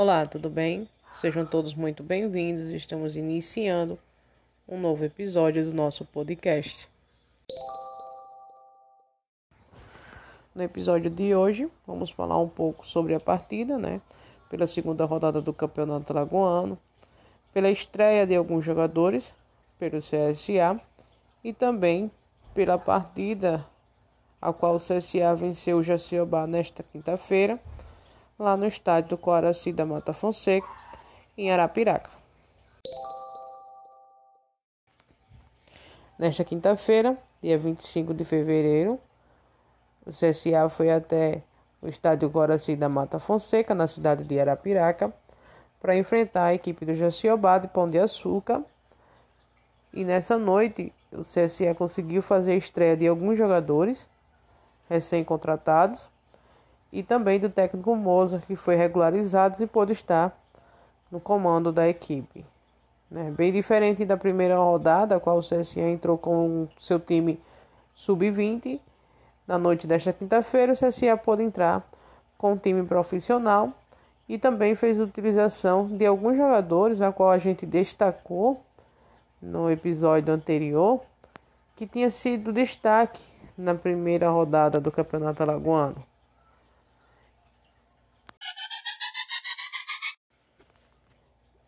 Olá, tudo bem? Sejam todos muito bem-vindos. Estamos iniciando um novo episódio do nosso podcast. No episódio de hoje, vamos falar um pouco sobre a partida, né? Pela segunda rodada do Campeonato Lagoano, pela estreia de alguns jogadores pelo CSA e também pela partida a qual o CSA venceu o Jaciobá nesta quinta-feira, lá no estádio do Coaraci da Mata Fonseca, em Arapiraca. Nesta quinta-feira, dia 25 de fevereiro, o CSA foi até o estádio Guaraci da Mata Fonseca, na cidade de Arapiraca, para enfrentar a equipe do Jaciobá de Pão de Açúcar. E nessa noite, o CSA conseguiu fazer a estreia de alguns jogadores recém-contratados e também do técnico Moza, que foi regularizado e pôde estar no comando da equipe. Né? Bem diferente da primeira rodada, a qual o CSA entrou com seu time sub-20. Na noite desta quinta-feira, o CSA pôde entrar com o time profissional e também fez utilização de alguns jogadores, a qual a gente destacou no episódio anterior, que tinha sido destaque na primeira rodada do Campeonato Alagoano.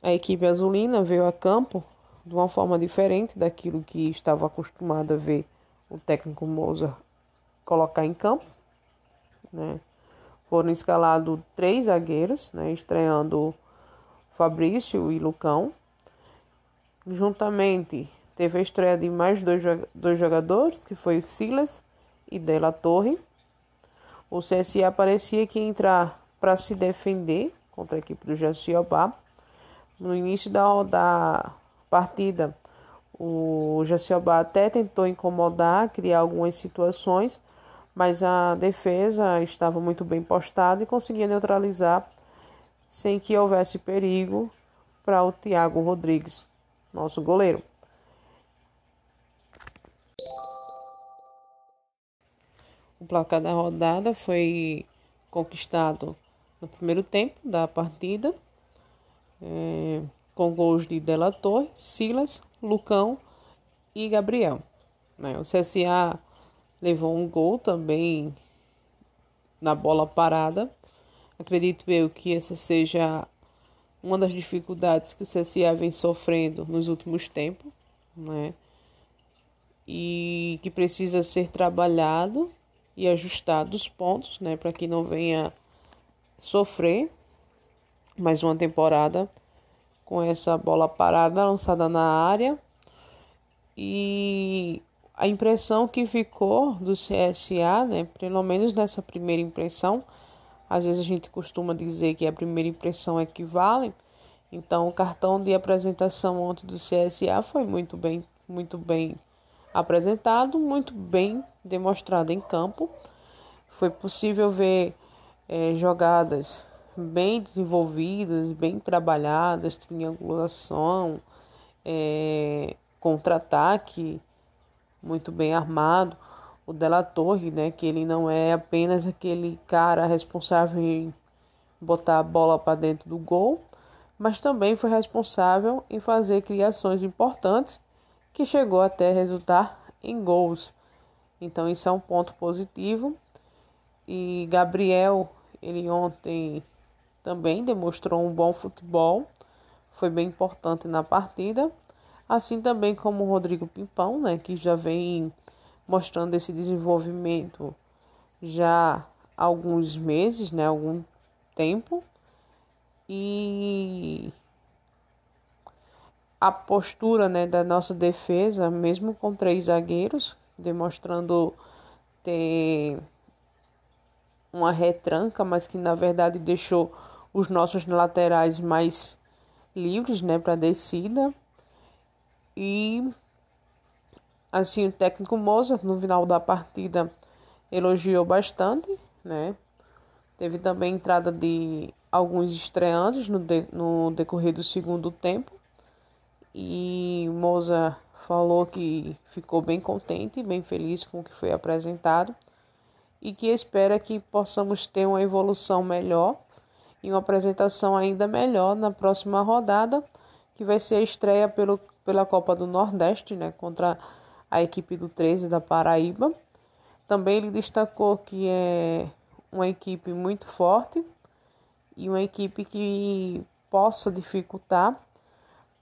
A equipe azulina veio a campo de uma forma diferente daquilo que estava acostumado a ver o técnico Moza colocar em campo. Né? Foram escalados três zagueiros, né? estreando Fabrício e Lucão. Juntamente Teve a estreia de mais dois, dois jogadores, que foi Silas e Della Torre. O CSA parecia que ia entrar para se defender contra a equipe do Jaciobá. No início da, da partida, o Jaciobá até tentou incomodar, criar algumas situações, mas a defesa estava muito bem postada e conseguia neutralizar sem que houvesse perigo para o Thiago Rodrigues, nosso goleiro. O placar da rodada foi conquistado no primeiro tempo da partida, é, com gols de Della Torre, Silas, Lucão e Gabriel. Né? O CSA levou um gol também na bola parada. Acredito eu que essa seja uma das dificuldades que o CSA vem sofrendo nos últimos tempos, né? E que precisa ser trabalhado e ajustar dos pontos, né, para que não venha sofrer mais uma temporada com essa bola parada lançada na área. E a impressão que ficou do CSA, né, pelo menos nessa primeira impressão, às vezes a gente costuma dizer que a primeira impressão equivale. Então, o cartão de apresentação ontem do CSA foi muito bem, muito bem apresentado, muito bem demonstrado em campo. Foi possível ver é, jogadas bem desenvolvidas, bem trabalhadas, triangulação, é, contra-ataque muito bem armado. O Della Torre, né, que ele não é apenas aquele cara responsável em botar a bola para dentro do gol, mas também foi responsável em fazer criações importantes que chegou até resultar em gols. Então isso é um ponto positivo. E Gabriel, ele ontem também demonstrou um bom futebol, foi bem importante na partida, assim também como o Rodrigo Pimpão, né, que já vem mostrando esse desenvolvimento já há alguns meses, né, algum tempo. E a postura né, da nossa defesa, mesmo com três zagueiros, demonstrando ter uma retranca, mas que na verdade deixou os nossos laterais mais livres né, para descida. E assim o técnico Mozart no final da partida elogiou bastante, né? Teve também entrada de alguns estreantes no, de, no decorrer do segundo tempo e Moza falou que ficou bem contente, bem feliz com o que foi apresentado e que espera que possamos ter uma evolução melhor e uma apresentação ainda melhor na próxima rodada, que vai ser a estreia pelo, pela Copa do Nordeste, né, contra a equipe do 13 da Paraíba. Também ele destacou que é uma equipe muito forte e uma equipe que possa dificultar,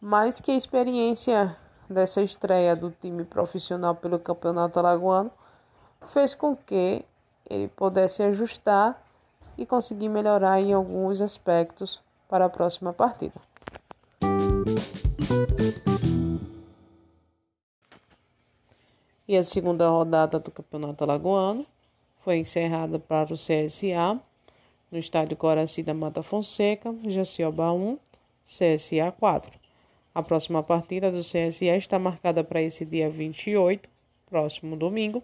mas que a experiência dessa estreia do time profissional pelo Campeonato Alagoano fez com que ele pudesse ajustar e conseguir melhorar em alguns aspectos para a próxima partida. E a segunda rodada do Campeonato Alagoano foi encerrada para o CSA no estádio Coraci da Mata Fonseca, Jacioba 1, CSA 4. A próxima partida do CSA está marcada para esse dia 28, próximo domingo,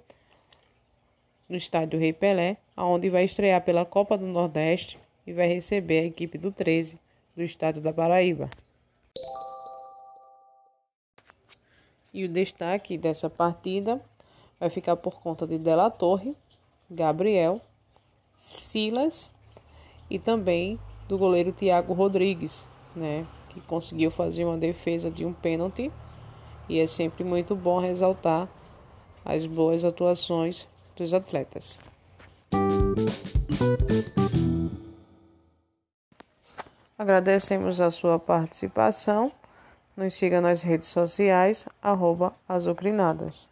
no estádio Rei Pelé, onde vai estrear pela Copa do Nordeste e vai receber a equipe do 13 do estado da Paraíba. E o destaque dessa partida vai ficar por conta de Della Torre, Gabriel, Silas e também do goleiro Thiago Rodrigues, né, que conseguiu fazer uma defesa de um pênalti. E é sempre muito bom ressaltar as boas atuações dos atletas. Agradecemos a sua participação. Nos siga nas redes sociais, arroba azucrinadas.